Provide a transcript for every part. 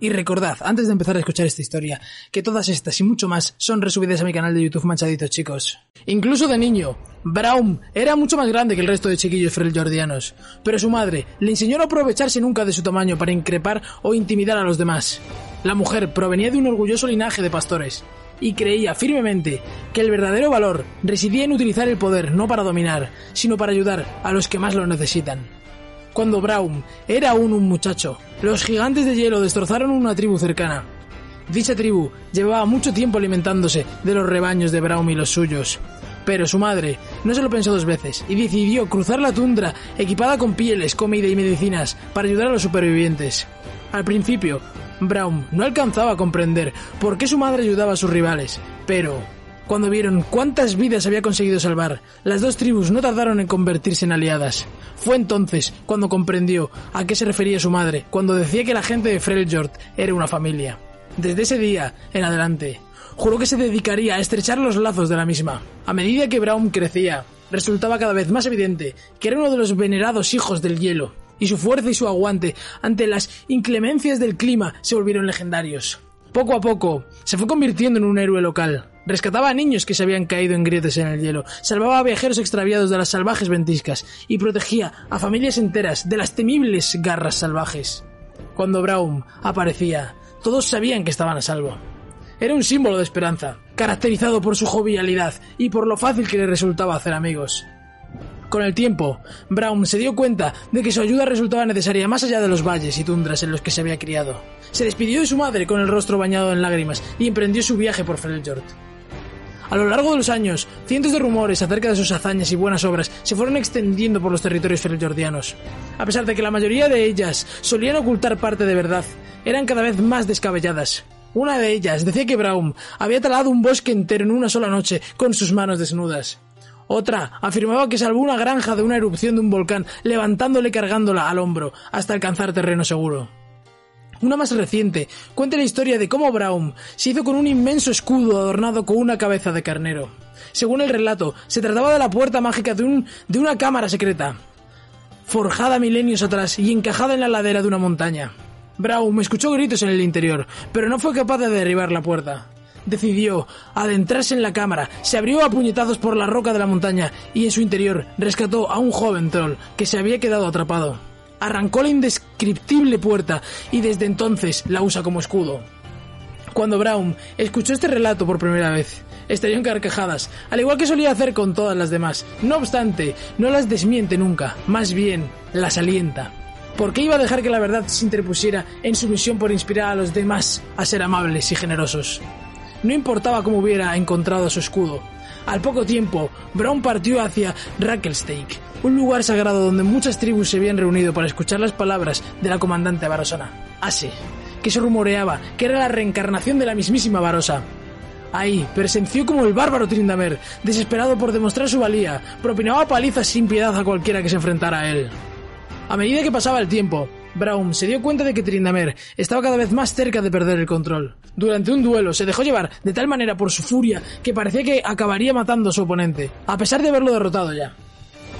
Y recordad, antes de empezar a escuchar esta historia, que todas estas y mucho más son resubidas a mi canal de YouTube Manchaditos, chicos. Incluso de niño, Braum era mucho más grande que el resto de chiquillos freljordianos, pero su madre le enseñó a no aprovecharse nunca de su tamaño para increpar o intimidar a los demás. La mujer provenía de un orgulloso linaje de pastores, y creía firmemente que el verdadero valor residía en utilizar el poder no para dominar, sino para ayudar a los que más lo necesitan. Cuando Braum era aún un muchacho, los gigantes de hielo destrozaron una tribu cercana. Dicha tribu llevaba mucho tiempo alimentándose de los rebaños de Braum y los suyos. Pero su madre no se lo pensó dos veces y decidió cruzar la tundra equipada con pieles, comida y medicinas para ayudar a los supervivientes. Al principio, Braum no alcanzaba a comprender por qué su madre ayudaba a sus rivales, pero cuando vieron cuántas vidas había conseguido salvar, las dos tribus no tardaron en convertirse en aliadas. Fue entonces cuando comprendió a qué se refería su madre cuando decía que la gente de Freljord era una familia. Desde ese día en adelante, juró que se dedicaría a estrechar los lazos de la misma. A medida que Braum crecía, resultaba cada vez más evidente que era uno de los venerados hijos del hielo, y su fuerza y su aguante ante las inclemencias del clima se volvieron legendarios. Poco a poco, se fue convirtiendo en un héroe local. Rescataba a niños que se habían caído en grietas en el hielo, salvaba a viajeros extraviados de las salvajes ventiscas y protegía a familias enteras de las temibles garras salvajes. Cuando Braum aparecía, todos sabían que estaban a salvo. Era un símbolo de esperanza, caracterizado por su jovialidad y por lo fácil que le resultaba hacer amigos. Con el tiempo, Braum se dio cuenta de que su ayuda resultaba necesaria más allá de los valles y tundras en los que se había criado. Se despidió de su madre con el rostro bañado en lágrimas y emprendió su viaje por Freljord. A lo largo de los años, cientos de rumores acerca de sus hazañas y buenas obras se fueron extendiendo por los territorios freljordianos. A pesar de que la mayoría de ellas solían ocultar parte de verdad, eran cada vez más descabelladas. Una de ellas decía que Braum había talado un bosque entero en una sola noche con sus manos desnudas. Otra afirmaba que salvó una granja de una erupción de un volcán, levantándole y cargándola al hombro hasta alcanzar terreno seguro. Una más reciente cuenta la historia de cómo Braum se hizo con un inmenso escudo adornado con una cabeza de carnero. Según el relato, se trataba de la puerta mágica de, un, de una cámara secreta, forjada milenios atrás y encajada en la ladera de una montaña. Braum escuchó gritos en el interior, pero no fue capaz de derribar la puerta. Decidió adentrarse en la cámara, se abrió a puñetazos por la roca de la montaña y en su interior rescató a un joven troll que se había quedado atrapado. Arrancó la indescriptible puerta y desde entonces la usa como escudo. Cuando Braum escuchó este relato por primera vez, estalló en carcajadas, al igual que solía hacer con todas las demás. No obstante, no las desmiente nunca, más bien las alienta. ¿Por qué iba a dejar que la verdad se interpusiera en su misión por inspirar a los demás a ser amables y generosos? No importaba cómo hubiera encontrado su escudo. Al poco tiempo, Brown partió hacia Rackelstake, un lugar sagrado donde muchas tribus se habían reunido para escuchar las palabras de la comandante Barosana, Ase, que se rumoreaba que era la reencarnación de la mismísima Barosa. Ahí presenció como el bárbaro Trindamer, desesperado por demostrar su valía, propinaba palizas sin piedad a cualquiera que se enfrentara a él. A medida que pasaba el tiempo, Braum se dio cuenta de que Trindamer estaba cada vez más cerca de perder el control. Durante un duelo se dejó llevar de tal manera por su furia que parecía que acabaría matando a su oponente, a pesar de haberlo derrotado ya.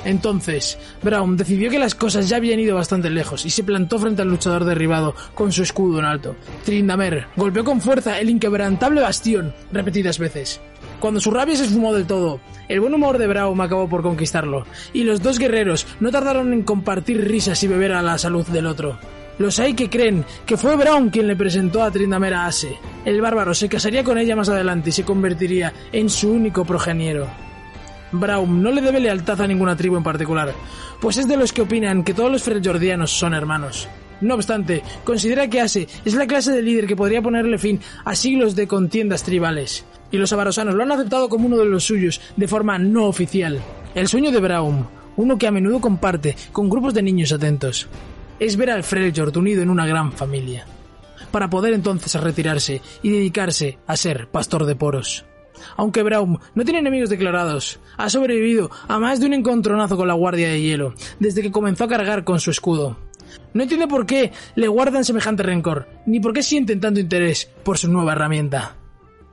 Entonces, Braum decidió que las cosas ya habían ido bastante lejos y se plantó frente al luchador derribado con su escudo en alto. Trindamer golpeó con fuerza el inquebrantable bastión repetidas veces. Cuando su rabia se esfumó del todo, el buen humor de Braum acabó por conquistarlo, y los dos guerreros no tardaron en compartir risas y beber a la salud del otro. Los hay que creen que fue Braum quien le presentó a Trindamer a Ase. El bárbaro se casaría con ella más adelante y se convertiría en su único progeniero. Braum no le debe lealtad a ninguna tribu en particular, pues es de los que opinan que todos los freljordianos son hermanos. No obstante, considera que Ase es la clase de líder que podría ponerle fin a siglos de contiendas tribales, y los avarosanos lo han aceptado como uno de los suyos de forma no oficial. El sueño de Braum, uno que a menudo comparte con grupos de niños atentos, es ver al Freljord unido en una gran familia, para poder entonces retirarse y dedicarse a ser pastor de poros. Aunque Braum no tiene enemigos declarados, ha sobrevivido a más de un encontronazo con la Guardia de Hielo, desde que comenzó a cargar con su escudo. No entiende por qué le guardan semejante rencor, ni por qué sienten tanto interés por su nueva herramienta.